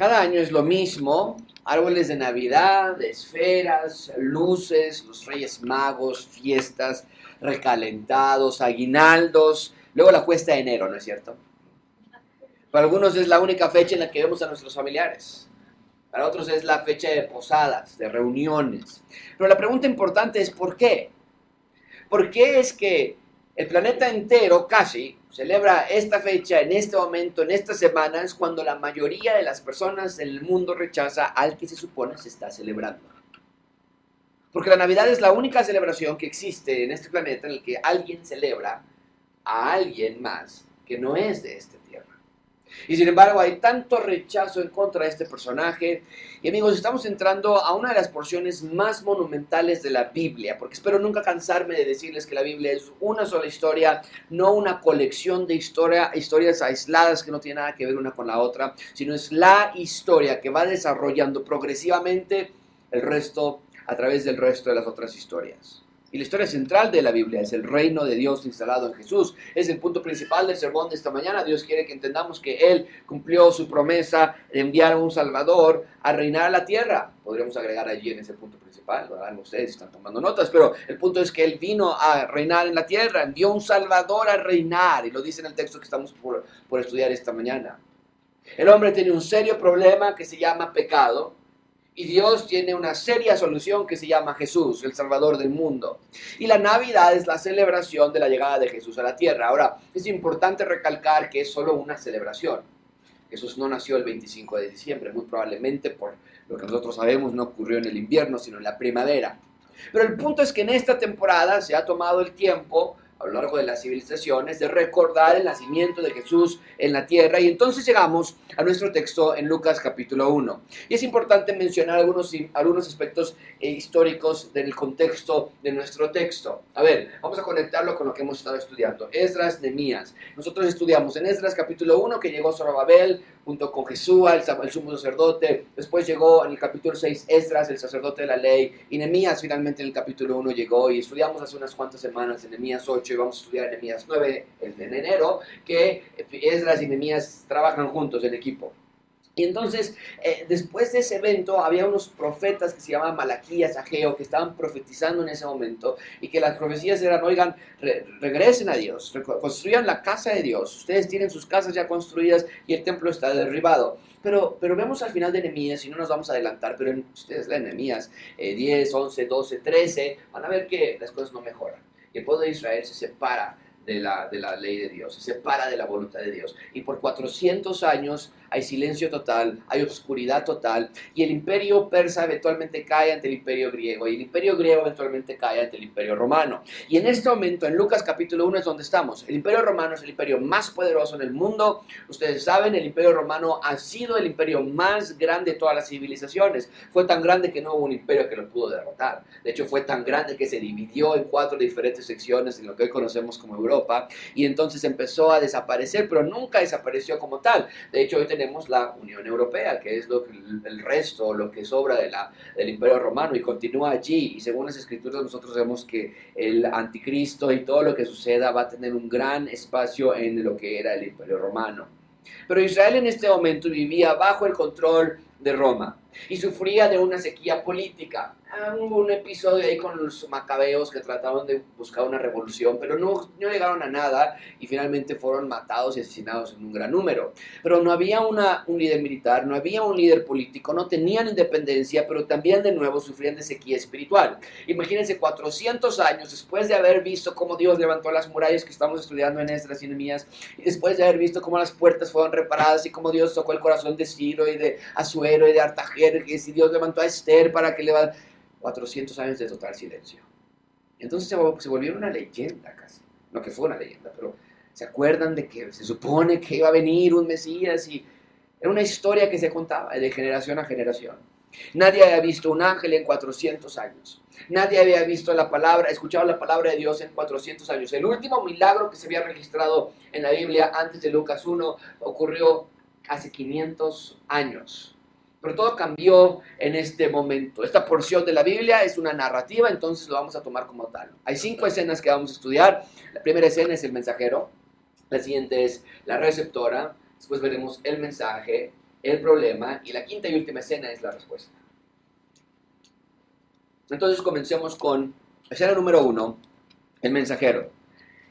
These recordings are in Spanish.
Cada año es lo mismo, árboles de Navidad, esferas, luces, los Reyes Magos, fiestas, recalentados, aguinaldos, luego la cuesta de enero, ¿no es cierto? Para algunos es la única fecha en la que vemos a nuestros familiares. Para otros es la fecha de posadas, de reuniones. Pero la pregunta importante es ¿por qué? ¿Por qué es que el planeta entero casi celebra esta fecha en este momento, en estas semanas, cuando la mayoría de las personas en el mundo rechaza al que se supone se está celebrando? Porque la Navidad es la única celebración que existe en este planeta en el que alguien celebra a alguien más que no es de este y sin embargo hay tanto rechazo en contra de este personaje. Y amigos, estamos entrando a una de las porciones más monumentales de la Biblia, porque espero nunca cansarme de decirles que la Biblia es una sola historia, no una colección de historia, historias aisladas que no tienen nada que ver una con la otra, sino es la historia que va desarrollando progresivamente el resto a través del resto de las otras historias. Y la historia central de la Biblia es el reino de Dios instalado en Jesús. Es el punto principal del sermón de esta mañana. Dios quiere que entendamos que Él cumplió su promesa de enviar a un Salvador a reinar la tierra. Podríamos agregar allí en ese punto principal, lo hagan ustedes, están tomando notas, pero el punto es que Él vino a reinar en la tierra, envió un Salvador a reinar, y lo dice en el texto que estamos por, por estudiar esta mañana. El hombre tiene un serio problema que se llama pecado, y Dios tiene una seria solución que se llama Jesús, el Salvador del mundo. Y la Navidad es la celebración de la llegada de Jesús a la tierra. Ahora, es importante recalcar que es solo una celebración. Jesús no nació el 25 de diciembre, muy probablemente por lo que nosotros sabemos no ocurrió en el invierno, sino en la primavera. Pero el punto es que en esta temporada se ha tomado el tiempo a lo largo de las civilizaciones, de recordar el nacimiento de Jesús en la tierra. Y entonces llegamos a nuestro texto en Lucas capítulo 1. Y es importante mencionar algunos, algunos aspectos eh, históricos del contexto de nuestro texto. A ver, vamos a conectarlo con lo que hemos estado estudiando. Esdras, Nemías. Nosotros estudiamos en Esdras capítulo 1 que llegó Zorobabel junto con Jesús, el, sumo sacerdote. Después llegó en el capítulo 6 Esdras, el sacerdote de la ley. Y Nemías finalmente en el capítulo 1 llegó y estudiamos hace unas cuantas semanas en Nemías 8 y vamos a estudiar Nehemías 9 en enero, que Esdras y Nehemías trabajan juntos en equipo. Y entonces, eh, después de ese evento, había unos profetas que se llamaban Malaquías, Ageo, que estaban profetizando en ese momento, y que las profecías eran, oigan, regresen a Dios, construyan la casa de Dios, ustedes tienen sus casas ya construidas y el templo está derribado. Pero, pero vemos al final de Nehemías, y no nos vamos a adelantar, pero en, ustedes leen Nehemías 10, 11, 12, 13, van a ver que las cosas no mejoran y el pueblo de Israel se separa de la, de la ley de Dios, se separa de la voluntad de Dios. Y por 400 años hay silencio total, hay oscuridad total, y el imperio persa eventualmente cae ante el imperio griego, y el imperio griego eventualmente cae ante el imperio romano. Y en este momento, en Lucas capítulo 1 es donde estamos. El imperio romano es el imperio más poderoso en el mundo. Ustedes saben, el imperio romano ha sido el imperio más grande de todas las civilizaciones. Fue tan grande que no hubo un imperio que lo pudo derrotar. De hecho, fue tan grande que se dividió en cuatro diferentes secciones en lo que hoy conocemos como Europa, y entonces empezó a desaparecer, pero nunca desapareció como tal. De hecho, hoy tenemos tenemos la Unión Europea, que es lo que, el resto, lo que sobra de la, del Imperio Romano y continúa allí. Y según las escrituras nosotros vemos que el anticristo y todo lo que suceda va a tener un gran espacio en lo que era el Imperio Romano. Pero Israel en este momento vivía bajo el control de Roma y sufría de una sequía política. Hubo un episodio ahí con los macabeos que trataron de buscar una revolución, pero no, no llegaron a nada y finalmente fueron matados y asesinados en un gran número. Pero no había una, un líder militar, no había un líder político, no tenían independencia, pero también de nuevo sufrían de sequía espiritual. Imagínense 400 años después de haber visto cómo Dios levantó las murallas que estamos estudiando en Esdras y Nehemías, y después de haber visto cómo las puertas fueron reparadas y cómo Dios tocó el corazón de Ciro y de Azuero y de Artajerjes y Dios levantó a Esther para que le 400 años de total silencio. Entonces se, volvió una leyenda casi. No que fue una leyenda, pero se acuerdan de que se supone que iba a venir un Mesías y era una historia que se contaba de generación a generación. Nadie había visto un ángel en 400 años. Nadie había visto la palabra, escuchado la palabra de Dios en 400 años. El último milagro que se había registrado en la Biblia antes de Lucas 1 ocurrió hace 500 años. Pero todo cambió en este momento. Esta porción de la Biblia es una narrativa, entonces lo vamos a tomar como tal. Hay cinco escenas que vamos a estudiar. La primera escena es el mensajero, la siguiente es la receptora, después veremos el mensaje, el problema y la quinta y última escena es la respuesta. Entonces comencemos con escena número uno, el mensajero.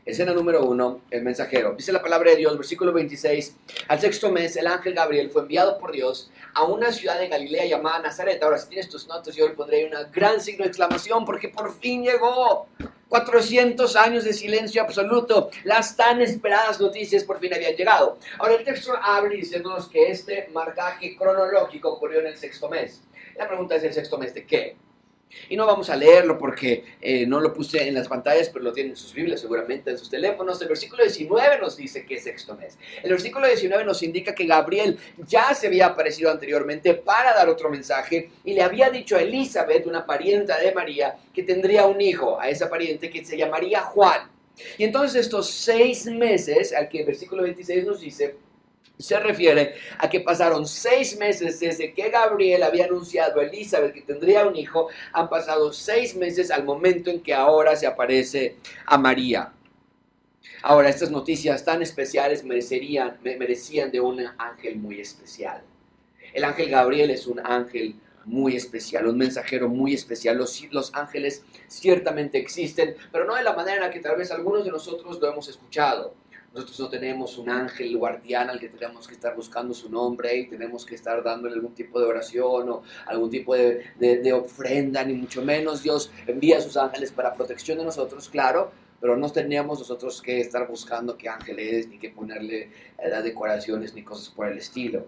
Escena número uno, el mensajero. Dice la palabra de Dios, versículo 26. Al sexto mes, el ángel Gabriel fue enviado por Dios a una ciudad de Galilea llamada Nazaret. Ahora, si tienes tus notas, yo le pondré una gran signo de exclamación porque por fin llegó. 400 años de silencio absoluto. Las tan esperadas noticias por fin habían llegado. Ahora, el texto abre diciéndonos que este marcaje cronológico ocurrió en el sexto mes. La pregunta es: ¿el sexto mes de qué? Y no vamos a leerlo porque eh, no lo puse en las pantallas, pero lo tienen en sus Biblias, seguramente en sus teléfonos. El versículo 19 nos dice que es sexto mes. El versículo 19 nos indica que Gabriel ya se había aparecido anteriormente para dar otro mensaje y le había dicho a Elizabeth, una parienta de María, que tendría un hijo, a esa pariente que se llamaría Juan. Y entonces estos seis meses, al que el versículo 26 nos dice, se refiere a que pasaron seis meses desde que Gabriel había anunciado a Elizabeth que tendría un hijo, han pasado seis meses al momento en que ahora se aparece a María. Ahora, estas noticias tan especiales merecerían, merecían de un ángel muy especial. El ángel Gabriel es un ángel muy especial, un mensajero muy especial. Los, los, ángeles ciertamente existen, pero no de la manera en la que tal vez algunos de nosotros lo hemos escuchado. Nosotros no tenemos un ángel guardián al que tenemos que estar buscando su nombre y tenemos que estar dándole algún tipo de oración o algún tipo de, ofrenda, ni mucho menos. Dios envía a sus ángeles para protección de nosotros, claro, pero no tenemos nosotros que estar buscando qué ángel es, ni que ponerle las decoraciones, ni cosas por el estilo.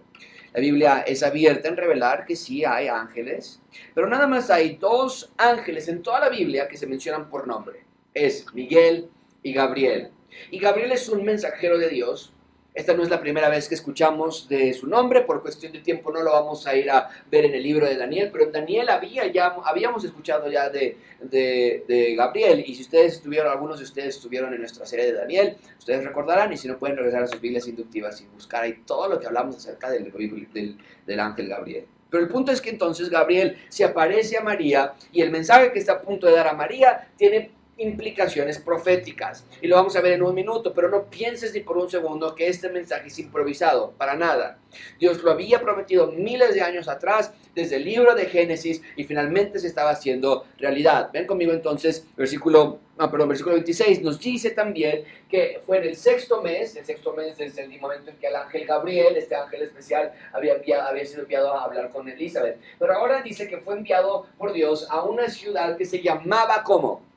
La Biblia es abierta en revelar que sí hay ángeles, pero nada más hay dos ángeles en toda la Biblia que se mencionan por nombre. Es Miguel y Gabriel. Y Gabriel es un mensajero de Dios. Esta no es la primera vez que escuchamos de su nombre, por cuestión de tiempo no lo vamos a ir a ver en el libro de Daniel, pero en Daniel había ya, habíamos escuchado ya de, de, Gabriel, y si ustedes estuvieron, algunos de ustedes estuvieron en nuestra serie de Daniel, ustedes recordarán, y si no pueden regresar a sus Biblias inductivas y buscar ahí todo lo que hablamos acerca del, del, del ángel Gabriel. Pero el punto es que entonces Gabriel se aparece a María y el mensaje que está a punto de dar a María tiene implicaciones proféticas. Y lo vamos a ver en un minuto, pero no pienses ni por un segundo que este mensaje es improvisado, para nada. Dios lo había prometido miles de años atrás, desde el libro de Génesis, y finalmente se estaba haciendo realidad. Ven conmigo entonces, versículo, no, perdón, versículo 26, nos dice también que fue en el sexto mes, el sexto mes desde el momento en que el ángel Gabriel, este ángel especial, había, había sido enviado a hablar con Elizabeth. Pero ahora dice que fue enviado por Dios a una ciudad que se llamaba como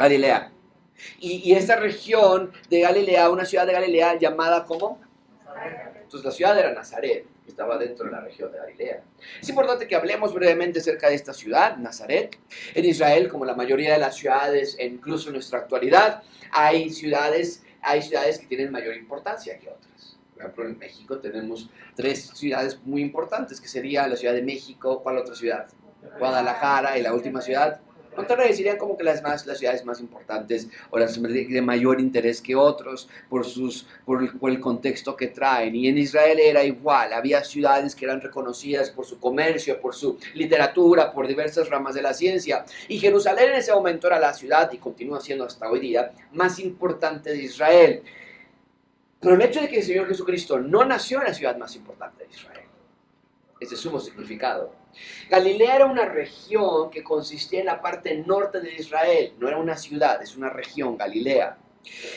Galilea. Y, esta región de Galilea, una ciudad de Galilea llamada como... Entonces la ciudad era Nazaret, que estaba dentro de la región de Galilea. Es importante que hablemos brevemente acerca de esta ciudad, Nazaret. En Israel, como la mayoría de las ciudades, e incluso en nuestra actualidad, hay ciudades, hay ciudades que tienen mayor importancia que otras. Por ejemplo, en México tenemos tres ciudades muy importantes, que sería la Ciudad de México, ¿cuál otra ciudad? Guadalajara y la última ciudad, Monterrey serían como que las, más, las ciudades más importantes o las de mayor interés que otros por, sus, por el, contexto que traen. Y en Israel era igual, había ciudades que eran reconocidas por su comercio, por su literatura, por diversas ramas de la ciencia. Y Jerusalén en ese momento era la ciudad, y continúa siendo hasta hoy día, más importante de Israel. Pero el hecho de que el Señor Jesucristo no nació en la ciudad más importante de Israel, es sumo significado Galilea era una región que consistía en la parte norte de Israel, no era una ciudad, es una región, Galilea.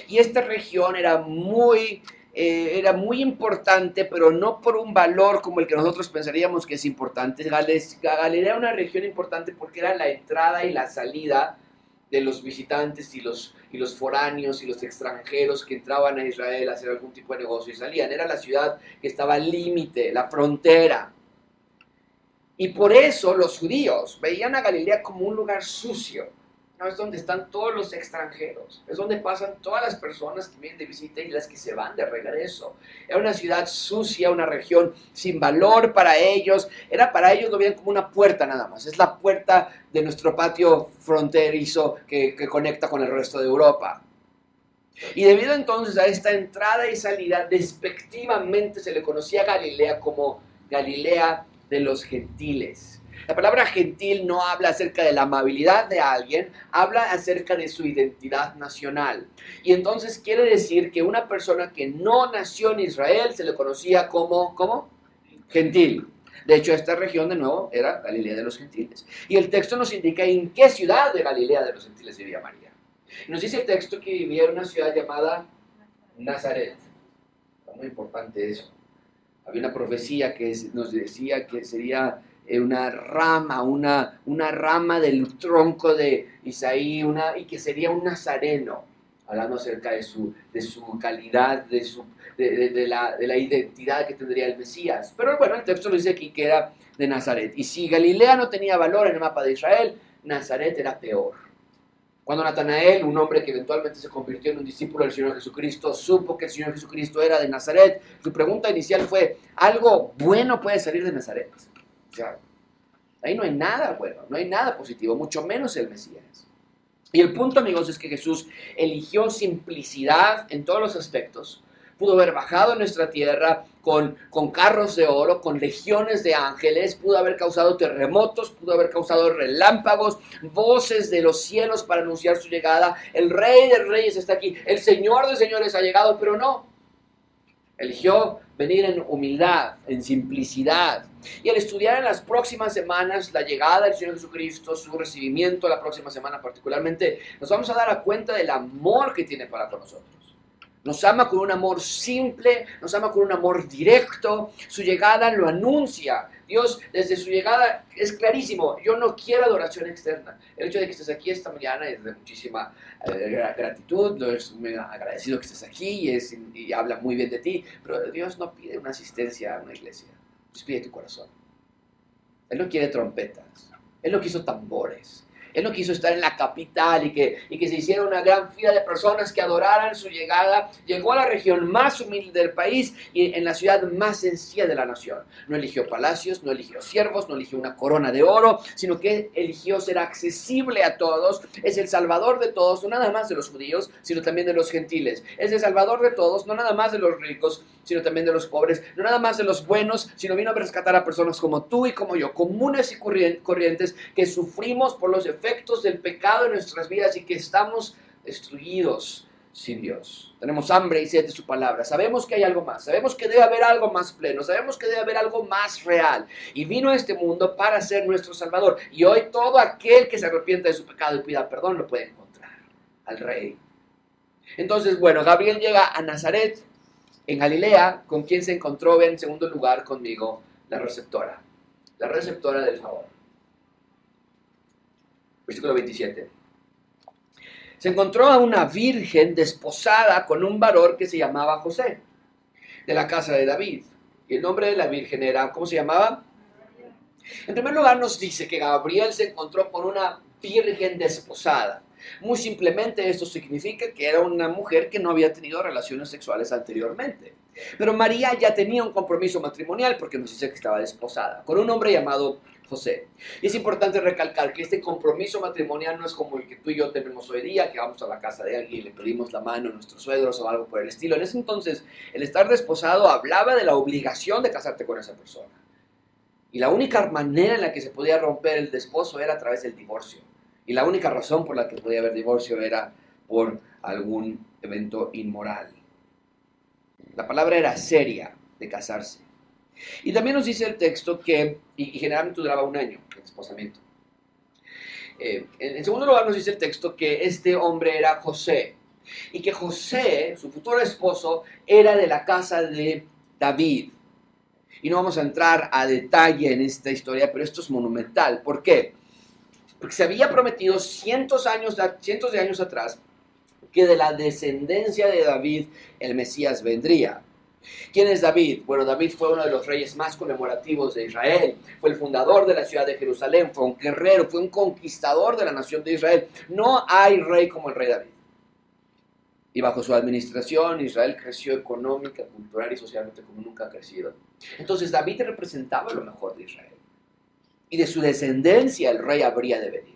Y esta región era muy, eh, era muy importante, pero no por un valor como el que nosotros pensaríamos que es importante. Galilea era una región importante porque era la entrada y la salida de los visitantes y los, y los foráneos y los extranjeros que entraban a Israel a hacer algún tipo de negocio y salían. Era la ciudad que estaba al límite, la frontera. Y por eso los judíos veían a Galilea como un lugar sucio. ¿no? Es donde están todos los extranjeros. Es donde pasan todas las personas que vienen de visita y las que se van de regreso. Era una ciudad sucia, una región sin valor para ellos. Era para ellos, lo veían como una puerta nada más. Es la puerta de nuestro patio fronterizo que, que conecta con el resto de Europa. Y debido entonces a esta entrada y salida, despectivamente se le conocía a Galilea como Galilea de los gentiles. La palabra gentil no habla acerca de la amabilidad de alguien, habla acerca de su identidad nacional. Y entonces quiere decir que una persona que no nació en Israel se le conocía como, ¿cómo? gentil. De hecho, esta región de nuevo era Galilea de los gentiles. Y el texto nos indica en qué ciudad de Galilea de los gentiles vivía María. Nos dice el texto que vivía en una ciudad llamada Nazaret. Muy importante eso. Había una profecía que nos decía que sería eh, una rama, una, una rama del tronco de Isaí, y que sería un nazareno, hablando acerca de su, de su calidad, de, su, de, la, de la identidad que tendría el Mesías. Pero bueno, el texto nos dice aquí que era de Nazaret. Y si Galilea no tenía valor en el mapa de Israel, Nazaret era peor. Cuando Natanael, un hombre que eventualmente se convirtió en un discípulo del Señor Jesucristo, supo que el Señor Jesucristo era de Nazaret, su pregunta inicial fue, ¿algo bueno puede salir de Nazaret? O sea, ahí no hay nada bueno, no hay nada positivo, mucho menos el Mesías. Y el punto, amigos, es que Jesús eligió simplicidad en todos los aspectos, pudo haber bajado a nuestra tierra con, con carros de oro, con legiones de ángeles, pudo haber causado terremotos, pudo haber causado relámpagos, voces de los cielos para anunciar su llegada. El rey de reyes está aquí, el señor de señores ha llegado, pero no. Eligió venir en humildad, en simplicidad. Y al estudiar en las próximas semanas la llegada del Señor Jesucristo, su recibimiento la próxima semana particularmente, nos vamos a dar cuenta del amor que tiene para con nosotros. Nos ama con un amor simple, nos ama con un amor directo. Su llegada lo anuncia. Dios, desde su llegada, es clarísimo, yo no quiero adoración externa. El hecho de que estés aquí esta mañana es de muchísima eh, gratitud, no es muy agradecido que estés aquí y, habla muy bien de ti, pero Dios no pide una asistencia a una iglesia, Dios pide tu corazón. Él no quiere trompetas, Él no quiso tambores, él no quiso estar en la capital y que, y que se hiciera una gran fila de personas que adoraran su llegada. Llegó a la región más humilde del país y en la ciudad más sencilla de la nación. No eligió palacios, no eligió siervos, no eligió una corona de oro, sino que eligió ser accesible a todos. Es el salvador de todos, no nada más de los judíos, sino también de los gentiles. Es el salvador de todos, no nada más de los ricos, sino también de los pobres. No nada más de los buenos, sino vino a rescatar a personas como tú y como yo, comunes y corrientes que sufrimos por los efectos efectos del pecado en nuestras vidas y que estamos destruidos sin Dios. Tenemos hambre y sed de su palabra. Sabemos que hay algo más. Sabemos que debe haber algo más pleno. Sabemos que debe haber algo más real. Y vino a este mundo para ser nuestro Salvador. Y hoy todo aquel que se arrepiente de su pecado y pida perdón lo puede encontrar. Al Rey. Entonces, bueno, Gabriel llega a Nazaret, en Galilea, con quien se encontró en segundo lugar conmigo, la receptora. La receptora del favor versículo 27. Se encontró a una virgen desposada con un varón que se llamaba José, de la casa de David. Y el nombre de la virgen era, ¿cómo se llamaba? En primer lugar nos dice que Gabriel se encontró con una virgen desposada. Muy simplemente esto significa que era una mujer que no había tenido relaciones sexuales anteriormente. Pero María ya tenía un compromiso matrimonial porque nos dice que estaba desposada con un hombre llamado José. Y es importante recalcar que este compromiso matrimonial no es como el que tú y yo tenemos hoy día, que vamos a la casa de alguien y le pedimos la mano a nuestros suegros o algo por el estilo. En ese entonces, el estar desposado hablaba de la obligación de casarte con esa persona. Y la única manera en la que se podía romper el desposo era a través del divorcio. Y la única razón por la que podía haber divorcio era por algún evento inmoral. La palabra era seria de casarse. Y también nos dice el texto que, y, generalmente duraba un año el desposamiento. Eh, en, segundo lugar nos dice el texto que este hombre era José y que José, su futuro esposo, era de la casa de David. Y no vamos a entrar a detalle en esta historia, pero esto es monumental. ¿Por qué? Porque se había prometido cientos, años, cientos de años atrás que de la descendencia de David el Mesías vendría. ¿Quién es David? Bueno, David fue uno de los reyes más conmemorativos de Israel. Fue el fundador de la ciudad de Jerusalén, fue un guerrero, fue un conquistador de la nación de Israel. No hay rey como el rey David. Y bajo su administración Israel creció económica, cultural y socialmente como nunca ha crecido. Entonces David representaba lo mejor de Israel. Y de su descendencia el rey habría de venir.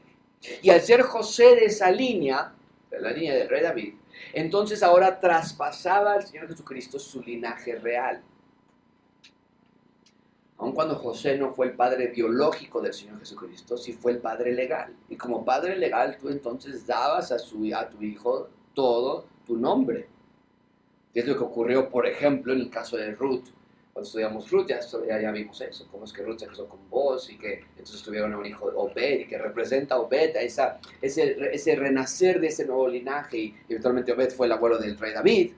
Y al ser José de esa línea, de la línea del rey David, entonces ahora traspasaba al Señor Jesucristo su linaje real. Aun cuando José no fue el padre biológico del Señor Jesucristo, sí fue el padre legal. Y como padre legal, tú entonces dabas a, su, a tu hijo todo tu nombre. es lo que ocurrió, por ejemplo, en el caso de Ruth, Cuando estudiamos Ruth ya, ya, vimos eso, cómo es que Ruth se casó con vos y que entonces tuvieron un hijo Obed y que representa a Obed, a esa, ese, ese renacer de ese nuevo linaje y eventualmente Obed fue el abuelo del rey David.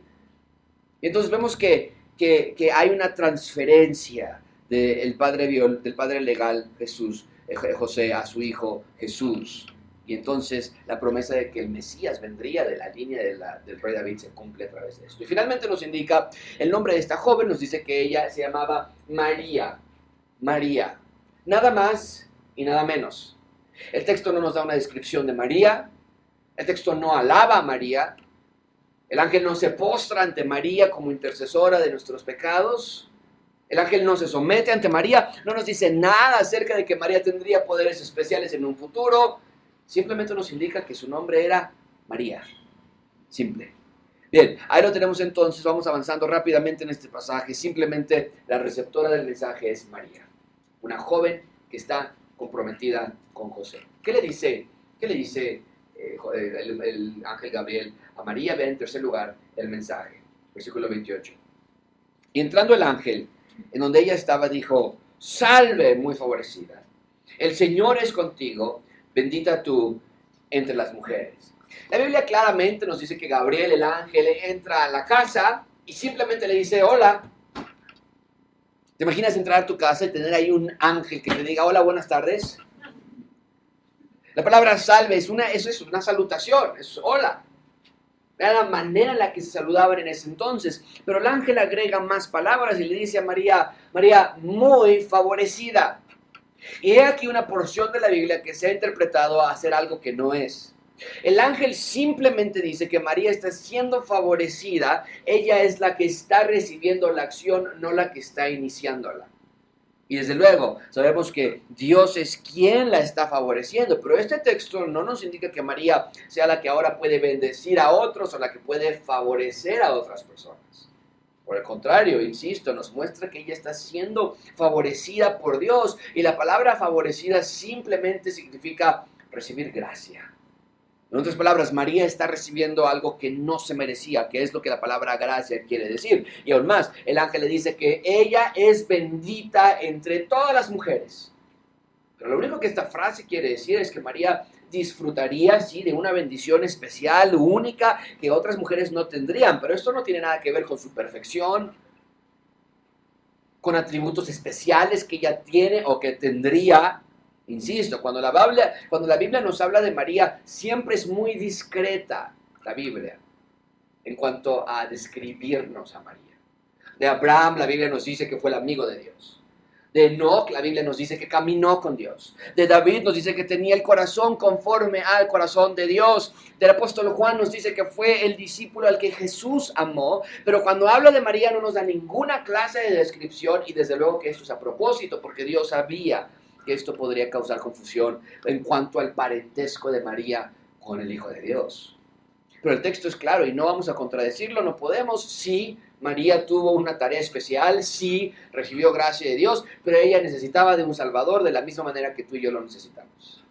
Y entonces vemos que, que, que hay una transferencia del padre, del padre legal Jesús, eh, José, a su hijo Jesús. Y entonces la promesa de que el Mesías vendría de la línea del rey David se cumple a través de esto. Y finalmente nos indica el nombre de esta joven, nos dice que ella se llamaba María. María. Nada más y nada menos. El texto no nos da una descripción de María. El texto no alaba a María. El ángel no se postra ante María como intercesora de nuestros pecados. El ángel no se somete ante María. No nos dice nada acerca de que María tendría poderes especiales en un futuro Simplemente nos indica que su nombre era María. Simple. Bien, ahí lo tenemos entonces, vamos avanzando rápidamente en este pasaje. Simplemente la receptora del mensaje es María, una joven que está comprometida con José. ¿Qué le dice? ¿Qué le dice eh, el, el, ángel Gabriel a María? Ve en tercer lugar el mensaje, versículo 28. Y entrando el ángel, en donde ella estaba, dijo, salve muy favorecida, el Señor es contigo bendita tú entre las mujeres. La Biblia claramente nos dice que Gabriel, el ángel, entra a la casa y simplemente le dice, hola. ¿Te imaginas entrar a tu casa y tener ahí un ángel que te diga, hola, buenas tardes? La palabra salve es una, eso es una salutación, es hola. Era la manera en la que se saludaban en ese entonces. Pero el ángel agrega más palabras y le dice a María, María, muy favorecida. Y he aquí una porción de la Biblia que se ha interpretado a hacer algo que no es. El ángel simplemente dice que María está siendo favorecida, ella es la que está recibiendo la acción, no la que está iniciándola. Y desde luego, sabemos que Dios es quien la está favoreciendo, pero este texto no nos indica que María sea la que ahora puede bendecir a otros o la que puede favorecer a otras personas. Por el contrario, insisto, nos muestra que ella está siendo favorecida por Dios y la palabra favorecida simplemente significa recibir gracia. En otras palabras, María está recibiendo algo que no se merecía, que es lo que la palabra gracia quiere decir. Y aún más, el ángel le dice que ella es bendita entre todas las mujeres. Pero lo único que esta frase quiere decir es que María disfrutaría, sí, de una bendición especial, única, que otras mujeres no tendrían. Pero esto no tiene nada que ver con su perfección, con atributos especiales que ella tiene o que tendría. Insisto, cuando la, Biblia, cuando la Biblia nos habla de María, siempre es muy discreta la Biblia en cuanto a describirnos a María. De Abraham, la Biblia nos dice que fue el amigo de Dios. De Enoch, la Biblia nos dice que caminó con Dios. De David nos dice que tenía el corazón conforme al corazón de Dios. Del apóstol Juan nos dice que fue el discípulo al que Jesús amó. Pero cuando habla de María no nos da ninguna clase de descripción y desde luego que esto es a propósito porque Dios sabía que esto podría causar confusión en cuanto al parentesco de María con el Hijo de Dios. Pero el texto es claro y no vamos a contradecirlo, no podemos, sí María tuvo una tarea especial, sí, recibió gracia de Dios, pero ella necesitaba de un Salvador de la misma manera que tú y yo lo necesitamos.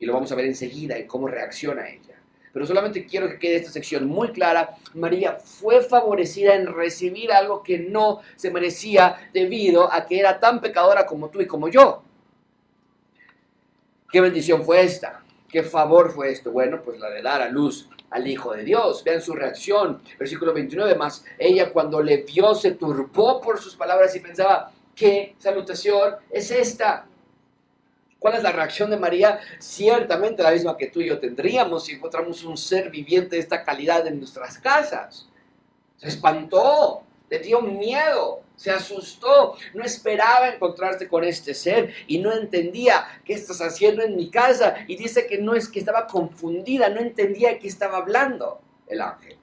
Y lo vamos a ver enseguida en cómo reacciona ella. Pero solamente quiero que quede esta sección muy clara. María fue favorecida en recibir algo que no se merecía debido a que era tan pecadora como tú y como yo. ¿Qué bendición fue esta? ¿Qué favor fue esto? Bueno, pues la de dar a luz al Hijo de Dios. Vean su reacción. Versículo 29 más. Ella cuando le vio se turbó por sus palabras y pensaba, ¿qué salutación es esta? ¿Cuál es la reacción de María? Ciertamente la misma que tú y yo tendríamos si encontramos un ser viviente de esta calidad en nuestras casas. Se espantó, le dio miedo, se asustó, no esperaba encontrarse con este ser y no entendía qué estás haciendo en mi casa. Y dice que no es que estaba confundida, no entendía qué estaba hablando el ángel.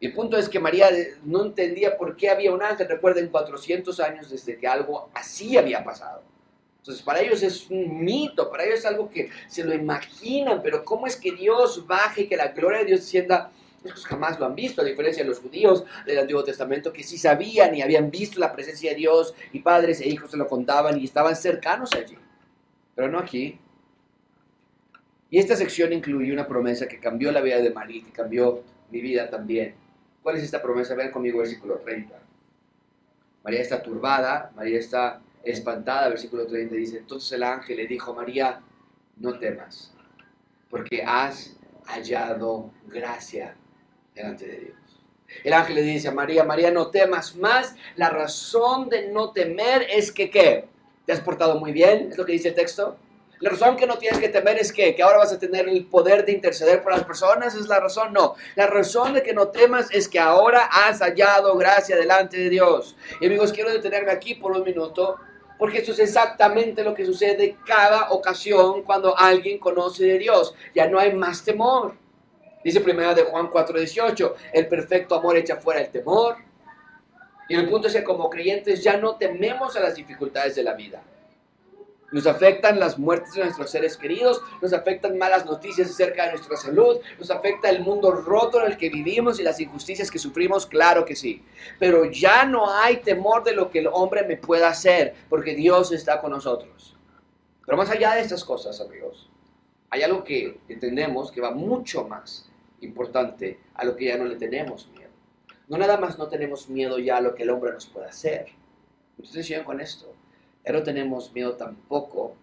El punto es que María no entendía por qué había un ángel. Recuerden, 400 años desde que algo así había pasado. Entonces, para ellos es un mito, para ellos es algo que se lo imaginan, pero ¿cómo es que Dios baje que la gloria de Dios descienda jamás lo han visto, a diferencia de los judíos del Antiguo Testamento que sí sabían y habían visto la presencia de Dios y padres e hijos se lo contaban y estaban cercanos allí. Pero no aquí. Y esta sección incluye una promesa que cambió la vida de María, que cambió mi vida también. ¿Cuál es esta promesa? Vean conmigo versículo 30. María está turbada, María está espantada, versículo 30 dice, entonces el ángel le dijo, María, no temas, porque has hallado gracia delante de Dios. El ángel le dice a María, María, no temas más, la razón de no temer es que, ¿qué? ¿Te has portado muy bien? ¿Es lo que dice el texto? La razón que no tienes que temer es que, que ahora vas a tener el poder de interceder por las personas, es la razón, no. La razón de que no temas es que ahora has hallado gracia delante de Dios. Y amigos, quiero detenerme aquí por un minuto, porque esto es exactamente lo que sucede cada ocasión cuando alguien conoce de Dios. Ya no hay más temor. Dice primera de Juan 4:18, el perfecto amor echa fuera el temor. Y el punto es que como creyentes ya no tememos a las dificultades de la vida. Nos afectan las muertes de nuestros seres queridos, nos afectan malas noticias acerca de nuestra salud, nos afecta el mundo roto en el que vivimos y las injusticias que sufrimos, claro que sí. Pero ya no hay temor de lo que el hombre me pueda hacer, porque Dios está con nosotros. Pero más allá de estas cosas, amigos, hay algo que entendemos que va mucho más importante a lo que ya no le tenemos miedo. No nada más no tenemos miedo ya a lo que el hombre nos pueda hacer. Ustedes siguen con esto no tenemos miedo tampoco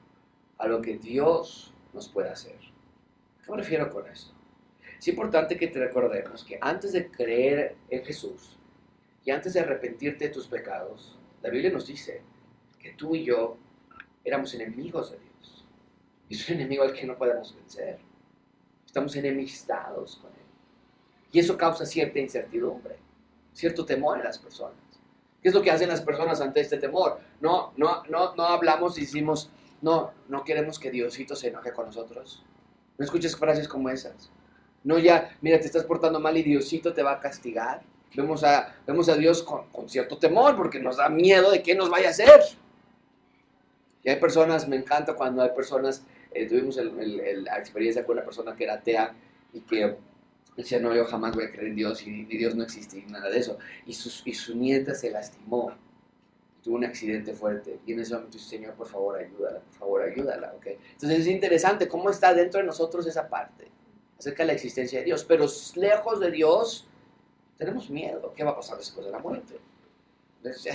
a lo que Dios nos puede hacer. ¿Qué me refiero con esto? Es importante que te recordemos que antes de creer en Jesús y antes de arrepentirte de tus pecados, la Biblia nos dice que tú y yo éramos enemigos de Dios. Y es un enemigo al que no podemos vencer. Estamos enemistados con Él. Y eso causa cierta incertidumbre, cierto temor en las personas. ¿Qué es lo que hacen las personas ante este temor? No, no, no, no hablamos y decimos, no, no queremos que Diosito se enoje con nosotros. No escuches frases como esas. No ya, mira, te estás portando mal y Diosito te va a castigar. Vemos a, vemos a Dios con, cierto temor porque nos da miedo de qué nos vaya a hacer. Y hay personas, me encanta cuando hay personas, eh, tuvimos la experiencia con una persona que era atea y que Decía, no, yo jamás voy a creer en Dios y, Dios no existe y nada de eso. Y, y su nieta se lastimó, tuvo un accidente fuerte. Y en ese momento dice, Señor, por favor, ayúdala, por favor, ayúdala. Entonces es interesante cómo está dentro de nosotros esa parte, acerca de la existencia de Dios. Pero lejos de Dios, tenemos miedo. ¿Qué va a pasar después de la muerte?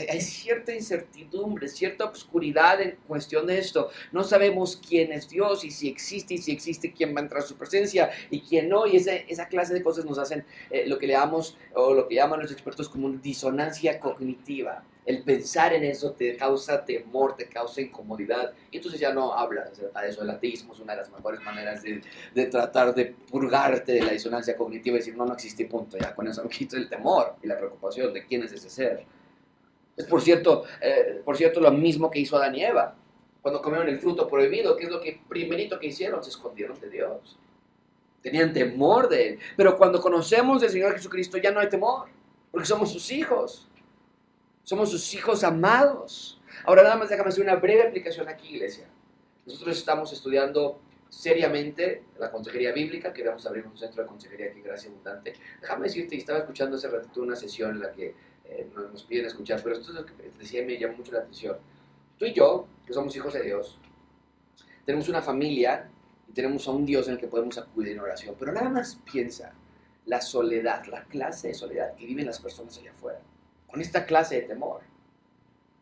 Hay cierta incertidumbre, cierta oscuridad en cuestión de esto. No sabemos quién es Dios y si existe y si existe quién va a entrar a su presencia y quién no. Y esa, esa clase de cosas nos hacen eh, lo que le damos o lo que llaman los expertos como una disonancia cognitiva. El pensar en eso te causa temor, te causa incomodidad. Y entonces ya no hablas acerca de eso. El ateísmo es una de las mejores maneras de, de tratar de purgarte de la disonancia cognitiva y decir, no, no existe punto. Ya con eso me quito el temor y la preocupación de quién es ese ser. Es por cierto, eh, por cierto lo mismo que hizo Adán y Eva. Cuando comieron el fruto prohibido, ¿qué es lo que primerito que hicieron? Se escondieron de Dios. Tenían temor de Él. Pero cuando conocemos del Señor Jesucristo ya no hay temor, porque somos sus hijos. Somos sus hijos amados. Ahora nada más déjame hacer una breve explicación aquí, iglesia. Nosotros estamos estudiando seriamente la consejería bíblica, que vamos a abrir un centro de consejería aquí, Gracia Abundante. Déjame decirte, estaba escuchando hace ratito una sesión en la que eh, nos piden escuchar, pero esto es lo que decía me llamó mucho la atención. Tú y yo, que somos hijos de Dios, tenemos una familia y tenemos a un Dios en el que podemos acudir en oración, pero nada más piensa la soledad, la clase de soledad que viven las personas allá afuera, con esta clase de temor.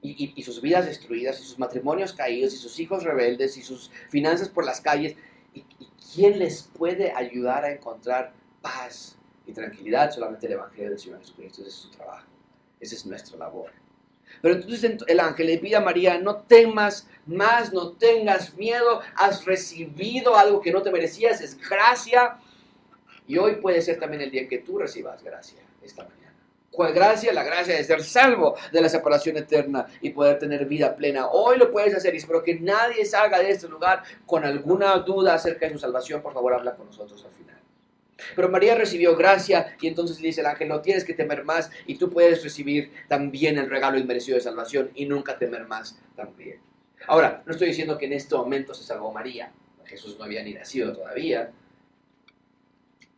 Y, y, sus vidas destruidas, y sus matrimonios caídos, y sus hijos rebeldes, y sus finanzas por las calles. ¿Y, y quién les puede ayudar a encontrar paz y tranquilidad? Solamente el Evangelio del Señor Jesucristo, ese es su trabajo. Esa es nuestra labor. Pero entonces el ángel le pide a María, no temas más, no tengas miedo, has recibido algo que no te merecías, es gracia. Y hoy puede ser también el día que tú recibas gracia, esta mañana. ¿Cuál gracia? La gracia de ser salvo de la separación eterna y poder tener vida plena. Hoy lo puedes hacer y espero que nadie salga de este lugar con alguna duda acerca de su salvación. Por favor, habla con nosotros al final. Pero María recibió gracia y entonces le dice el ángel, no tienes que temer más y tú puedes recibir también el regalo inmerecido de salvación y nunca temer más también. Ahora, no estoy diciendo que en este momento se salvó María, Jesús no había ni nacido todavía,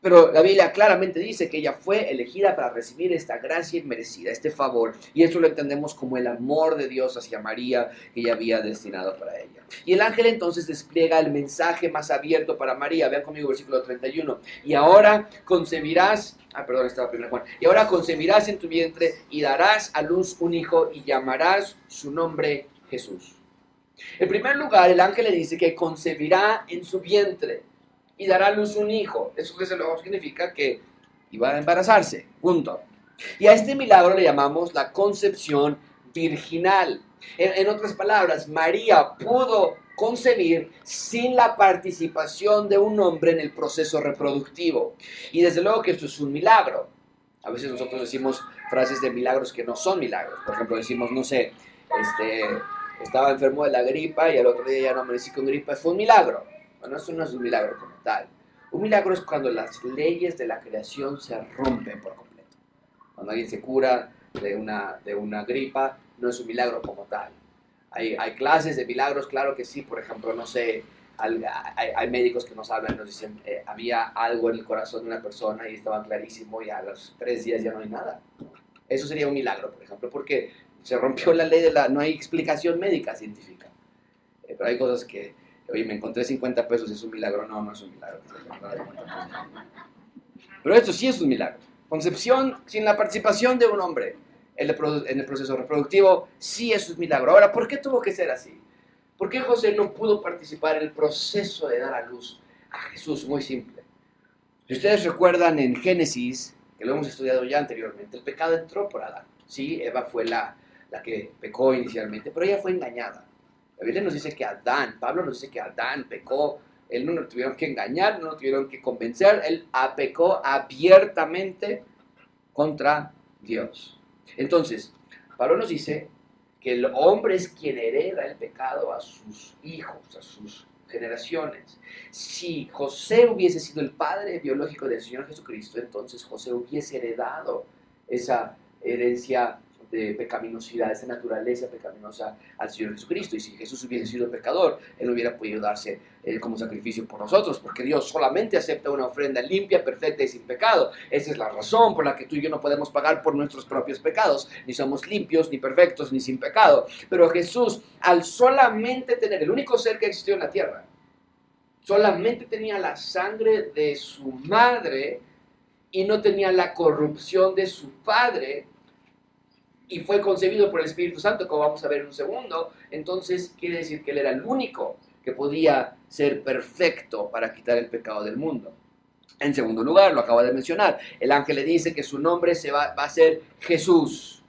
Pero la Biblia claramente dice que ella fue elegida para recibir esta gracia inmerecida, este favor. Y eso lo entendemos como el amor de Dios hacia María que ella había destinado para ella. Y el ángel entonces despliega el mensaje más abierto para María. Vean conmigo versículo 31. Y ahora concebirás, ah, perdón, estaba primero. Y ahora concebirás en tu vientre y darás a luz un hijo y llamarás su nombre Jesús. En primer lugar, el ángel le dice que concebirá en su vientre y dará a luz un hijo. Eso desde luego significa que iba a embarazarse, punto. Y a este milagro le llamamos la concepción virginal. En, otras palabras, María pudo concebir sin la participación de un hombre en el proceso reproductivo. Y desde luego que esto es un milagro. A veces nosotros decimos frases de milagros que no son milagros. Por ejemplo, decimos, no sé, este, estaba enfermo de la gripa y al otro día ya no amanecí con gripa. Fue un milagro. Bueno, eso no es un milagro como tal. Un milagro es cuando las leyes de la creación se rompen por completo. Cuando alguien se cura de una, de una gripa, no es un milagro como tal. Hay, hay clases de milagros, claro que sí. Por ejemplo, no sé, hay, hay, médicos que nos hablan, nos dicen, eh, había algo en el corazón de una persona y estaba clarísimo y a los tres días ya no hay nada. Eso sería un milagro, por ejemplo, porque se rompió la ley de la... no hay explicación médica científica. Eh, pero hay cosas que oye, me encontré 50 pesos, ¿es un milagro? No, no es un milagro. Pero esto sí es un milagro. Concepción sin la participación de un hombre en el proceso reproductivo, sí es un milagro. Ahora, ¿por qué tuvo que ser así? ¿Por qué José no pudo participar en el proceso de dar a luz a Jesús? Muy simple. Si ustedes recuerdan en Génesis, que lo hemos estudiado ya anteriormente, el pecado entró por Adán. Sí, Eva fue la, la que pecó inicialmente, pero ella fue engañada. La Biblia nos dice que Adán, Pablo nos dice que Adán pecó, él no lo tuvieron que engañar, no lo tuvieron que convencer, él pecó abiertamente contra Dios. Entonces, Pablo nos dice que el hombre es quien hereda el pecado a sus hijos, a sus generaciones. Si José hubiese sido el padre biológico del Señor Jesucristo, entonces José hubiese heredado esa herencia de pecaminosidad, esa naturaleza pecaminosa al Señor Jesucristo. Y si Jesús hubiese sido pecador, Él hubiera podido darse eh, como sacrificio por nosotros, porque Dios solamente acepta una ofrenda limpia, perfecta y sin pecado. Esa es la razón por la que tú y yo no podemos pagar por nuestros propios pecados. Ni somos limpios, ni perfectos, ni sin pecado. Pero Jesús, al solamente tener el único ser que existió en la tierra, solamente tenía la sangre de su madre y no tenía la corrupción de su padre, y fue concebido por el Espíritu Santo, como vamos a ver en un segundo, entonces quiere decir que Él era el único que podía ser perfecto para quitar el pecado del mundo. En segundo lugar, lo acaba de mencionar, el ángel le dice que su nombre se va, a ser Jesús.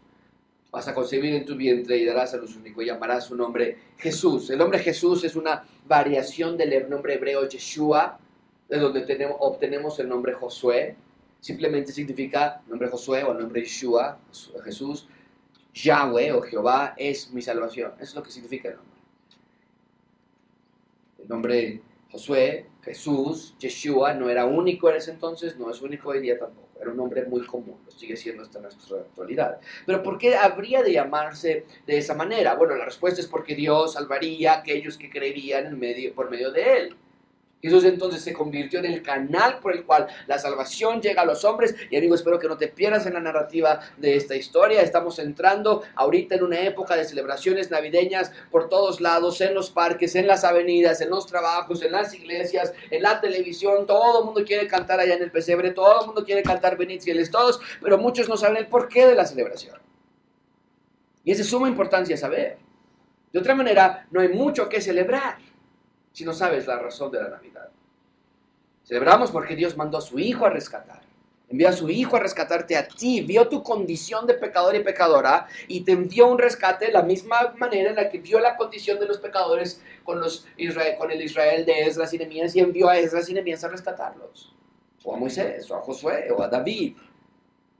Vas a concebir en tu vientre y darás a luz único y llamarás su nombre Jesús. El nombre Jesús es una variación del nombre hebreo Yeshua, de donde tenemos, obtenemos el nombre Josué. Simplemente significa nombre Josué o nombre Yeshua, Jesús, Yahweh o Jehová es mi salvación. Eso es lo que significa el nombre. El nombre Josué, Jesús, Yeshua no era único en ese entonces, no es único hoy día tampoco. Era un nombre muy común, lo sigue siendo hasta nuestra actualidad. Pero ¿por qué habría de llamarse de esa manera? Bueno, la respuesta es porque Dios salvaría a aquellos que creerían por medio de él. Jesús entonces se convirtió en el canal por el cual la salvación llega a los hombres. Y amigo, espero que no te pierdas en la narrativa de esta historia. Estamos entrando ahorita en una época de celebraciones navideñas por todos lados, en los parques, en las avenidas, en los trabajos, en las iglesias, en la televisión. Todo el mundo quiere cantar allá en el pesebre, todo el mundo quiere cantar Benit fieles todos, pero muchos no saben el porqué de la celebración. Y es de suma importancia saber. De otra manera, no hay mucho que celebrar si no sabes la razón de la Navidad. Celebramos porque Dios mandó a su Hijo a rescatar. Envió a su Hijo a rescatarte a ti, vio tu condición de pecador y pecadora y te envió un rescate de la misma manera en la que vio la condición de los pecadores con, los Israel, con el Israel de Esdras y Nehemías y envió a Esdras y Nehemías a rescatarlos. O a Moisés, o a Josué, o a David.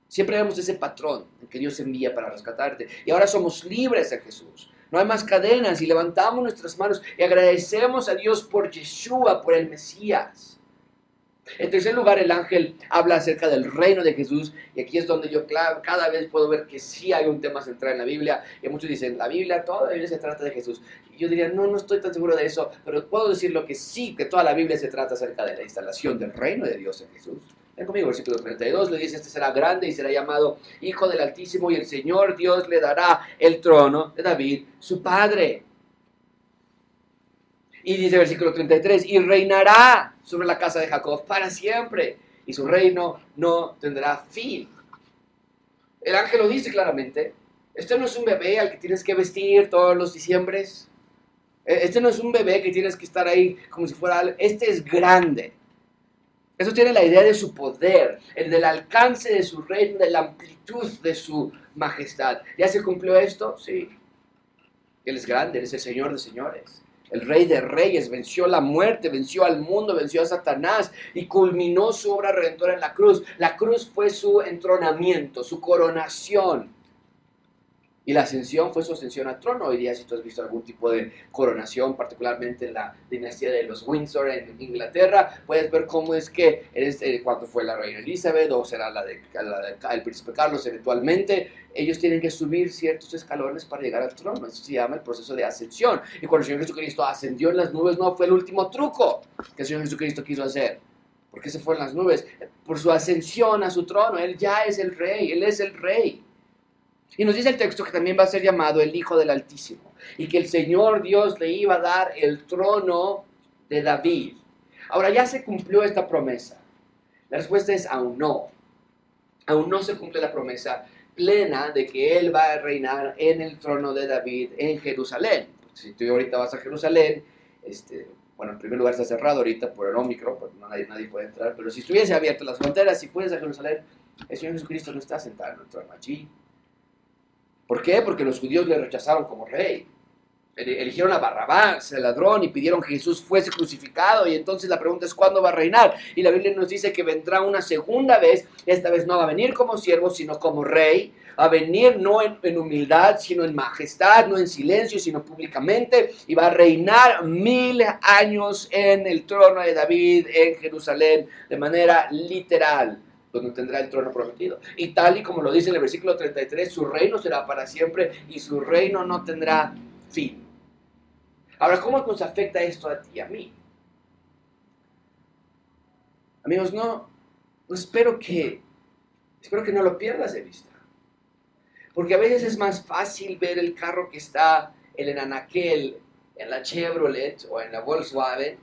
Siempre vemos ese patrón que Dios envía para rescatarte. Y ahora somos libres en Jesús no hay más cadenas y levantamos nuestras manos y agradecemos a Dios por Yeshua, por el Mesías. En tercer lugar, el ángel habla acerca del reino de Jesús y aquí es donde yo cada vez puedo ver que sí hay un tema central en la Biblia y muchos dicen, la Biblia, toda la Biblia se trata de Jesús. Y yo diría, no, no estoy tan seguro de eso, pero puedo decir lo que sí, que toda la Biblia se trata acerca de la instalación del reino de Dios en Jesús. Ven conmigo, versículo 32, le dice, este será grande y será llamado Hijo del Altísimo y el Señor Dios le dará el trono de David, su padre. Y dice versículo 33, y reinará sobre la casa de Jacob para siempre, y su reino no tendrá fin. El ángel lo dice claramente, este no es un bebé al que tienes que vestir todos los diciembres, e, este no es un bebé que tienes que estar ahí como si fuera, este es grande. Eso tiene la idea de su poder, el del alcance de su reino, de la amplitud de su majestad. ¿Ya se cumplió esto? Sí. Él es grande, es el Señor de señores. El Rey de Reyes venció la muerte, venció al mundo, venció a Satanás y culminó su obra redentora en la cruz. La cruz fue su entronamiento, su coronación. Y la ascensión fue su ascensión al trono. Hoy día, si tú has visto algún tipo de coronación, particularmente en la dinastía de los Windsor en Inglaterra, puedes ver cómo es que eh, cuando fue la reina Elizabeth o será la de, el príncipe Carlos eventualmente, ellos tienen que subir ciertos escalones para llegar al trono. Eso se llama el proceso de ascensión. Y cuando el Señor Jesucristo ascendió en las nubes, no fue el último truco que el Señor Jesucristo quiso hacer. porque se fue en las nubes? Por su ascensión a su trono. Él ya es el rey. Él es el rey. Y nos dice el texto que también va a ser llamado el Hijo del Altísimo y que el Señor Dios le iba a dar el trono de David. Ahora ya se cumplió esta promesa. La respuesta es aún no. Aún no se cumple la promesa plena de que Él va a reinar en el trono de David en Jerusalén. Si tú ahorita vas a Jerusalén, este, bueno, en primer lugar está cerrado ahorita por el Omicron, porque nadie, nadie puede entrar, pero si estuviese abierto las fronteras, si puedes a Jerusalén, el Señor Jesucristo no está sentado en el trono allí. ¿Por qué? Porque los judíos le rechazaron como rey. Eligieron a Barrabás, el ladrón, y pidieron que Jesús fuese crucificado. Y entonces la pregunta es, ¿cuándo va a reinar? Y la Biblia nos dice que vendrá una segunda vez. Esta vez no va a venir como siervo, sino como rey. Va a venir no en, en humildad, sino en majestad, no en silencio, sino públicamente. Y va a reinar mil años en el trono de David en Jerusalén de manera literal donde tendrá el trono prometido. Y tal y como lo dice en el versículo 33, su reino será para siempre y su reino no tendrá fin. Ahora, ¿cómo nos afecta esto a ti y a mí? Amigos, no, espero que, espero que no lo pierdas de vista. Porque a veces es más fácil ver el carro que está en el Anaquel, en la Chevrolet o en la Volkswagen,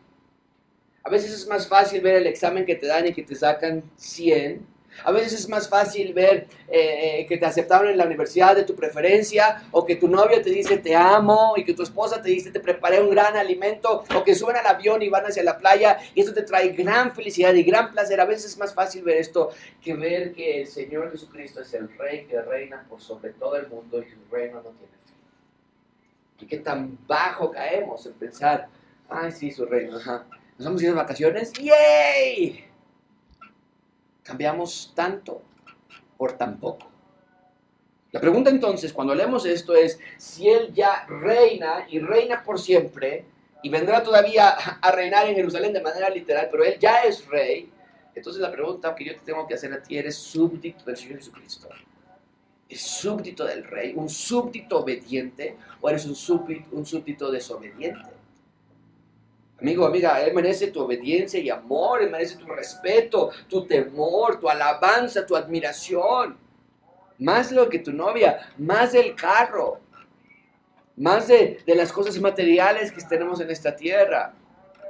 a veces es más fácil ver el examen que te dan y que te sacan 100. A veces es más fácil ver eh, eh, que te aceptaron en la universidad de tu preferencia, o que tu novio te dice te amo, y que tu esposa te dice te preparé un gran alimento, o que suben al avión y van hacia la playa, y esto te trae gran felicidad y gran placer. A veces es más fácil ver esto que ver que el Señor Jesucristo es el Rey que reina por sobre todo el mundo y su reino no tiene fin. Y que tan bajo caemos en pensar, ay, sí, su reino, ajá nos vamos a ir de vacaciones, ¡yay! Cambiamos tanto por tan poco. La pregunta entonces, cuando leemos esto, es si Él ya reina y reina por siempre y vendrá todavía a reinar en Jerusalén de manera literal, pero Él ya es rey. Entonces la pregunta que yo te tengo que hacer a ti, ¿eres súbdito del Señor Jesucristo? ¿Es súbdito del rey? ¿Un súbdito obediente? ¿O eres un súbdito, un súbdito desobediente? Amigo, amiga, Él merece tu obediencia y amor, Él merece tu respeto, tu temor, tu alabanza, tu admiración. Más lo que tu novia, más del carro, más de, de las cosas materiales que tenemos en esta tierra.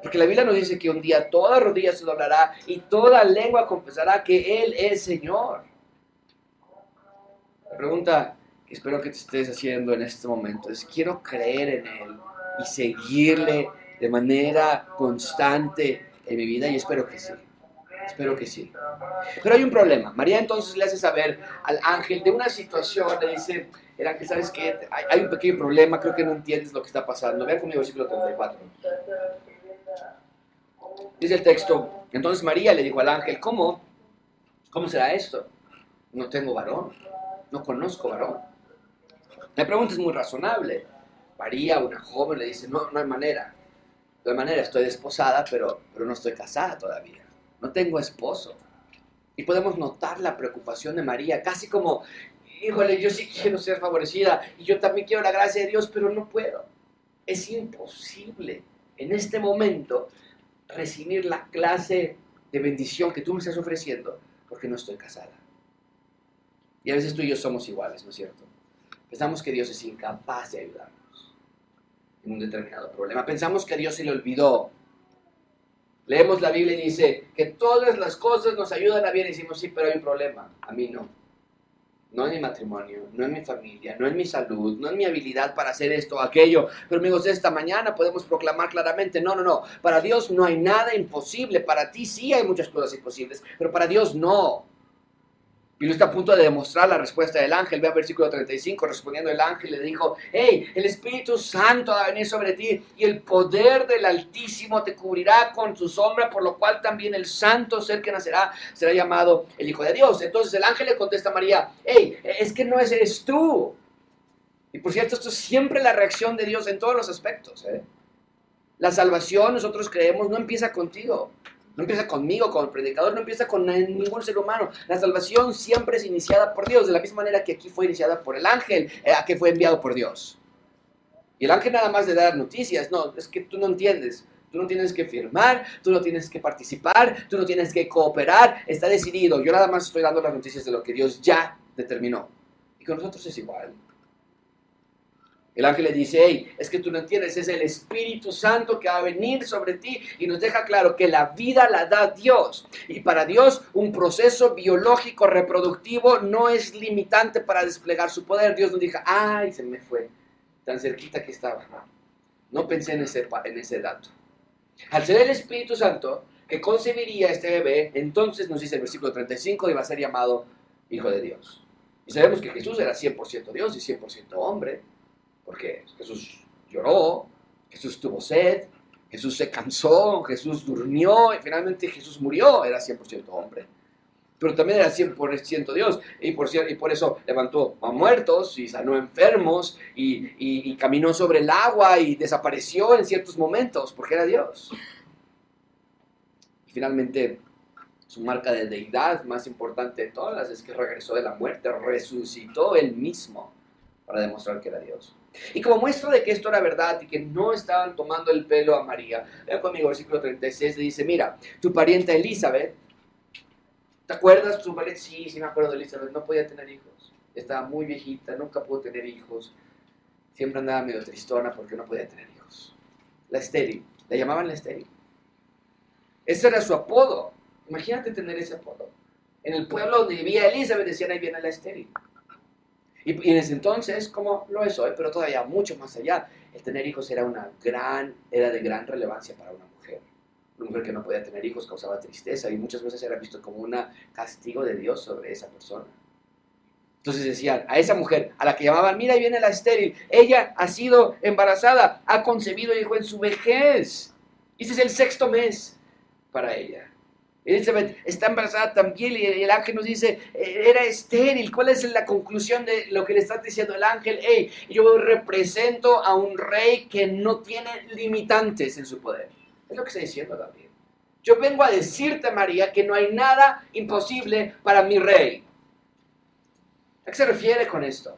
Porque la Biblia nos dice que un día toda rodilla se doblará y toda lengua confesará que Él es Señor. La pregunta que espero que te estés haciendo en este momento es, quiero creer en Él y seguirle de manera constante en mi vida y espero que sí. Espero que sí. Pero hay un problema. María entonces le hace saber al ángel de una situación, le dice, el ángel, ¿sabes qué? Hay, un pequeño problema, creo que no entiendes lo que está pasando. Vean conmigo el versículo 34. Dice el texto, entonces María le dijo al ángel, ¿cómo? ¿Cómo será esto? No tengo varón, no conozco varón. La pregunta es muy razonable. María, una joven, le dice, no, no hay manera. De manera, estoy desposada, pero, pero no estoy casada todavía. No tengo esposo. Y podemos notar la preocupación de María, casi como, híjole, yo sí quiero ser favorecida y yo también quiero la gracia de Dios, pero no puedo. Es imposible en este momento recibir la clase de bendición que tú me estás ofreciendo porque no estoy casada. Y a veces tú y yo somos iguales, ¿no es cierto? Pensamos que Dios es incapaz de ayudarnos un determinado problema. Pensamos que a Dios se le olvidó. Leemos la Biblia y dice que todas las cosas nos ayudan a bien y decimos, sí, pero hay un problema. A mí no no en mi matrimonio, no en mi familia, no en mi salud, no en mi habilidad para hacer esto o aquello. Pero amigos, esta mañana podemos proclamar claramente, no, no, no, para Dios no hay nada imposible, para ti sí hay muchas cosas imposibles, pero para Dios no. Y lo está a punto de demostrar la respuesta del ángel. Ve versículo 35, respondiendo el ángel le dijo, hey, el Espíritu Santo va a venir sobre ti y el poder del Altísimo te cubrirá con su sombra, por lo cual también el santo ser que nacerá será llamado el Hijo de Dios. Entonces el ángel le contesta a María, hey, es que no eres tú. Y por cierto, esto es siempre la reacción de Dios en todos los aspectos. ¿eh? La salvación, nosotros creemos, no empieza contigo. No empieza conmigo, con el predicador, no empieza con ningún ser humano. La salvación siempre es iniciada por Dios, de la misma manera que aquí fue iniciada por el ángel, eh, que fue enviado por Dios. Y el ángel nada más de dar noticias, no, es que tú no entiendes. Tú no tienes que firmar, tú no tienes que participar, tú no tienes que cooperar, está decidido. Yo nada más estoy dando las noticias de lo que Dios ya determinó. Y con nosotros es igual. El ángel le dice, hey, es que tú no entiendes, es el Espíritu Santo que va a venir sobre ti y nos deja claro que la vida la da Dios. Y para Dios un proceso biológico reproductivo no es limitante para desplegar su poder. Dios nos dijo, ay, se me fue, tan cerquita que estaba. No pensé en ese, en ese dato. Al ser el Espíritu Santo que concebiría este bebé, entonces nos dice el versículo 35, iba a ser llamado Hijo de Dios. Y sabemos que Jesús era 100% Dios y 100% hombre porque Jesús lloró, Jesús tuvo sed, Jesús se cansó, Jesús durmió y finalmente Jesús murió, era 100% hombre. Pero también era 100% Dios y por, y por eso levantó a muertos y sanó enfermos y, caminó sobre el agua y desapareció en ciertos momentos porque era Dios. Y finalmente su marca de deidad más importante de todas es que regresó de la muerte, resucitó él mismo para demostrar que era Dios. Y como muestra de que esto era verdad y que no estaban tomando el pelo a María, vean conmigo, versículo 36 le dice, mira, tu parienta Elizabeth, ¿te acuerdas tu pariente? Sí, sí me acuerdo de Elizabeth, no podía tener hijos, estaba muy viejita, nunca pudo tener hijos, siempre andaba medio tristona porque no podía tener hijos. La estéril, la llamaban la estéril. Ese era su apodo, imagínate tener ese apodo. En el pueblo donde vivía Elizabeth decían ahí viene la estéril. Y, en ese entonces, como lo es hoy, pero todavía mucho más allá, el tener hijos era, una gran, era de gran relevancia para una mujer. Una mujer que no podía tener hijos causaba tristeza y muchas veces era visto como un castigo de Dios sobre esa persona. Entonces decían, a esa mujer, a la que llamaban, mira, ahí viene la estéril, ella ha sido embarazada, ha concebido hijo en su vejez. Y ese es el sexto mes para ella. Elizabeth está embarazada también y el ángel nos dice, eh, era estéril. ¿Cuál es la conclusión de lo que le está diciendo el ángel? Hey, yo represento a un rey que no tiene limitantes en su poder. Es lo que está diciendo también. Yo vengo a decirte, María, que no hay nada imposible para mi rey. ¿A qué se refiere con esto?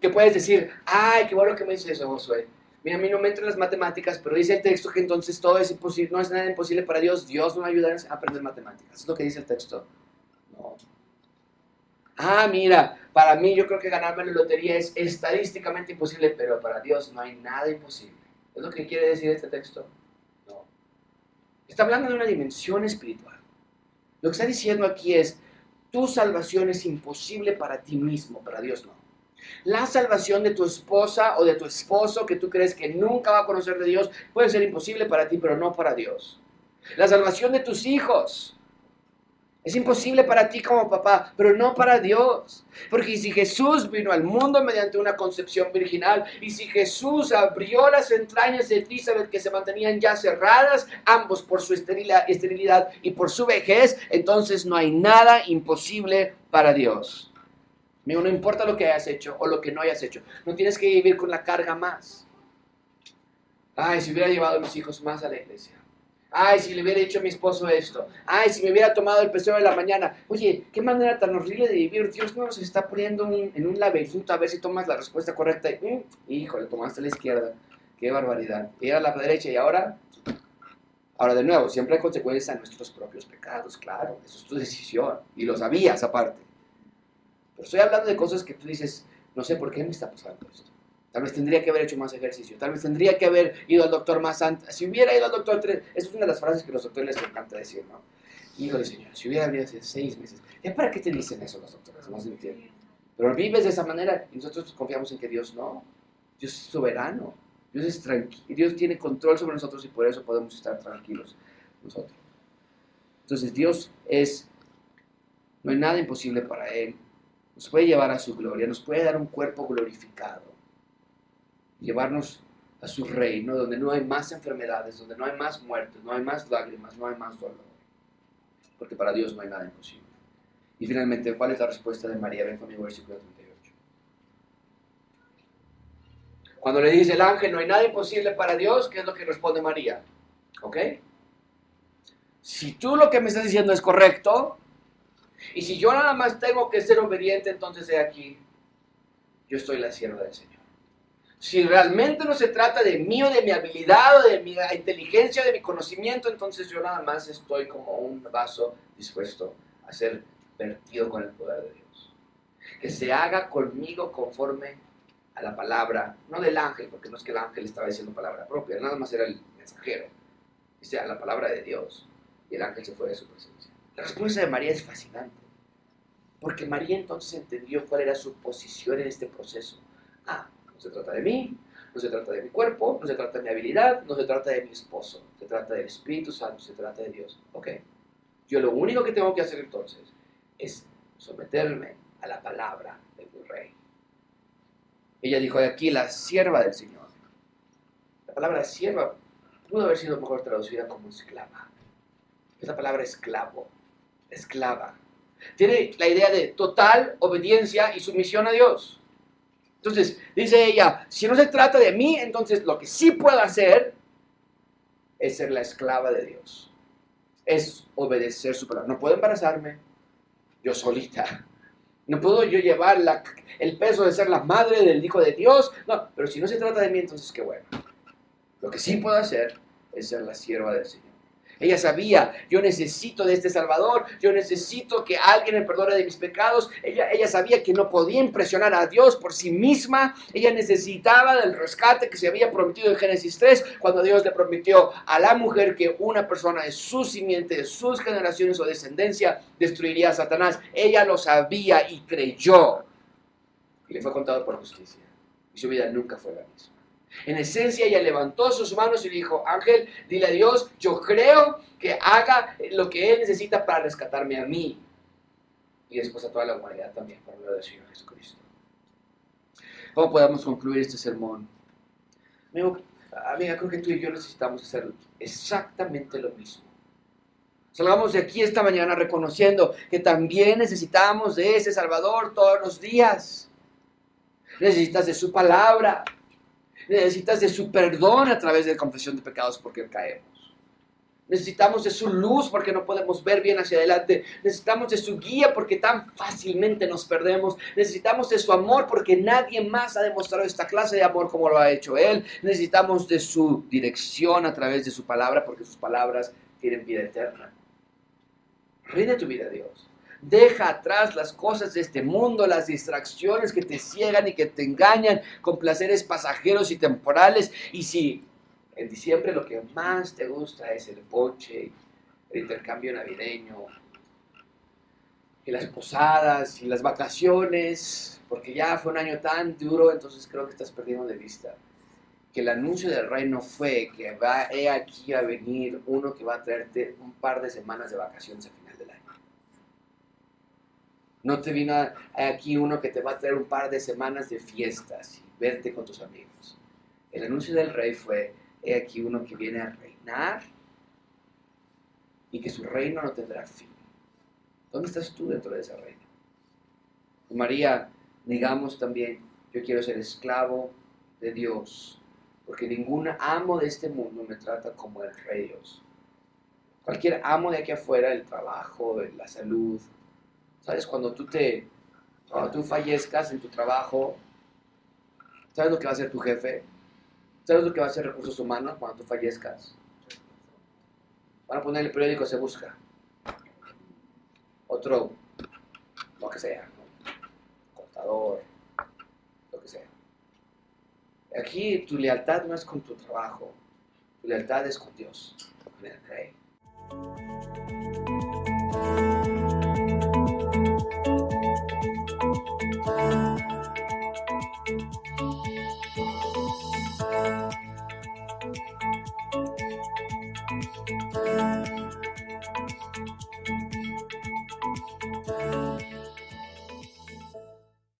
Que puedes decir, ay, qué bueno que me dices eso, Josué. Mira, a mí no me entran las matemáticas, pero dice el texto que entonces todo es imposible, no es nada imposible para Dios. Dios no va a ayudar a aprender matemáticas. Es lo que dice el texto. No. Ah, mira, para mí yo creo que ganarme la lotería es estadísticamente imposible, pero para Dios no hay nada imposible. ¿Es lo que quiere decir este texto? No. Está hablando de una dimensión espiritual. Lo que está diciendo aquí es, tu salvación es imposible para ti mismo, para Dios no. La salvación de tu esposa o de tu esposo que tú crees que nunca va a conocer de Dios puede ser imposible para ti, pero no para Dios. La salvación de tus hijos es imposible para ti como papá, pero no para Dios. Porque si Jesús vino al mundo mediante una concepción virginal, y si Jesús abrió las entrañas de Elizabeth que se mantenían ya cerradas, ambos por su esterilidad y por su vejez, entonces no hay nada imposible para Dios no importa lo que hayas hecho o lo que no hayas hecho. No tienes que vivir con la carga más. Ay, si hubiera llevado a mis hijos más a la iglesia. Ay, si le hubiera dicho a mi esposo esto. Ay, si me hubiera tomado el peseo de la mañana. Oye, qué manera tan horrible de vivir. Dios no nos está poniendo en un laberinto a ver si tomas la respuesta correcta. Mm, híjole, tomaste la izquierda. Qué barbaridad. Y a la derecha y ahora Ahora, de nuevo, siempre hay consecuencias a nuestros propios pecados, claro, eso es tu decisión, y lo sabías aparte. Pero estoy hablando de cosas que tú dices, no sé por qué me está pasando esto. Tal vez tendría que haber hecho más ejercicio, tal vez tendría que haber ido al doctor más antes. Si hubiera ido al doctor tres, esa es una de las frases que los doctores les encanta decir, ¿no? Híjole, señor, si hubiera venido hace seis meses, ¿ya para qué te dicen eso los doctores? No se entiende. Pero vives de esa manera y nosotros confiamos en que Dios no. Dios es soberano. Dios es tranquilo. Dios tiene control sobre nosotros y por eso podemos estar tranquilos nosotros. Entonces Dios es, no hay nada imposible para Él. Nos puede llevar a su gloria, nos puede dar un cuerpo glorificado, llevarnos a su reino, donde no hay más enfermedades, donde no hay más muertes, no hay más lágrimas, no hay más dolor. Porque para Dios no hay nada imposible. Y finalmente, ¿cuál es la respuesta de María? Ven conmigo, versículo 38. Cuando le dice el ángel, no hay nada imposible para Dios, ¿qué es lo que responde María? ¿Ok? Si tú lo que me estás diciendo es correcto, y si yo nada más tengo que ser obediente, entonces he aquí, yo estoy la sierva del Señor. Si realmente no se trata de mí o de mi habilidad o de mi inteligencia o de mi conocimiento, entonces yo nada más estoy como un vaso dispuesto a ser vertido con el poder de Dios. Que se haga conmigo conforme a la palabra, no del ángel, porque no es que el ángel estaba diciendo palabra propia, nada más era el mensajero. Dice a la palabra de Dios. Y el ángel se fue de su presencia. La respuesta de María es fascinante. Porque María entonces entendió cuál era su posición en este proceso. Ah, no se trata de mí, no se trata de mi cuerpo, no se trata de mi habilidad, no se trata de mi esposo, se trata del Espíritu Santo, se trata de Dios. Ok, yo lo único que tengo que hacer entonces es someterme a la palabra de mi rey. Ella dijo aquí la sierva del Señor. La palabra sierva pudo haber sido mejor traducida como esclava. Esa palabra esclavo, esclava. Tiene la idea de total obediencia y sumisión a Dios. Entonces, dice ella, si no se trata de mí, entonces lo que sí puedo hacer es ser la esclava de Dios. Es obedecer su palabra. No puedo embarazarme yo solita. No puedo yo llevar el peso de ser la madre del Hijo de Dios. No, pero si no se trata de mí, entonces qué bueno. Lo que sí puedo hacer es ser la sierva del Señor. Ella sabía, yo necesito de este Salvador, yo necesito que alguien me perdone de mis pecados. Ella, ella sabía que no podía impresionar a Dios por sí misma. Ella necesitaba del rescate que se había prometido en Génesis 3, cuando Dios le prometió a la mujer que una persona de su simiente, de sus generaciones o descendencia, destruiría a Satanás. Ella lo sabía y creyó. Y le fue contado por justicia. Y su vida nunca fue la misma. En esencia, ella levantó sus manos y dijo, Ángel, dile a Dios, yo creo que haga lo que Él necesita para rescatarme a mí. Y después a toda la humanidad también, por medio del Señor Jesucristo. ¿Cómo podemos concluir este sermón? Amigo, amiga, creo que tú y yo necesitamos hacer exactamente lo mismo. Salgamos de aquí esta mañana reconociendo que también necesitamos de ese Salvador todos los días. Necesitas de su palabra. Necesitas de su perdón a través de la confesión de pecados porque caemos. Necesitamos de su luz porque no podemos ver bien hacia adelante. Necesitamos de su guía porque tan fácilmente nos perdemos. Necesitamos de su amor porque nadie más ha demostrado esta clase de amor como lo ha hecho Él. Necesitamos de su dirección a través de su palabra porque sus palabras tienen vida eterna. Rinde tu vida a Dios. Deja atrás las cosas de este mundo, las distracciones que te ciegan y que te engañan con placeres pasajeros y temporales. Y si en diciembre lo que más te gusta es el poche, el intercambio navideño, y las posadas y las vacaciones, porque ya fue un año tan duro, entonces creo que estás perdiendo de vista que el anuncio del reino fue que va he aquí a venir uno que va a traerte un par de semanas de vacaciones no te vino aquí uno que te va a traer un par de semanas de fiestas y verte con tus amigos. El anuncio del rey fue, he aquí uno que viene a reinar y que su reino no tendrá fin. ¿Dónde estás tú dentro de ese reino? María, digamos también, yo quiero ser esclavo de Dios, porque ningún amo de este mundo me trata como el rey Dios. Cualquier amo de aquí afuera, el trabajo, la salud, ¿Sabes? Cuando tú te, tú fallezcas en tu trabajo, ¿sabes lo que va a hacer tu jefe? ¿Sabes lo que va a hacer recursos humanos cuando tú fallezcas? Van a poner el periódico Se Busca. Otro, lo que sea, ¿no? contador, lo que sea. Aquí tu lealtad no es con tu trabajo, tu lealtad es con Dios, con el Rey.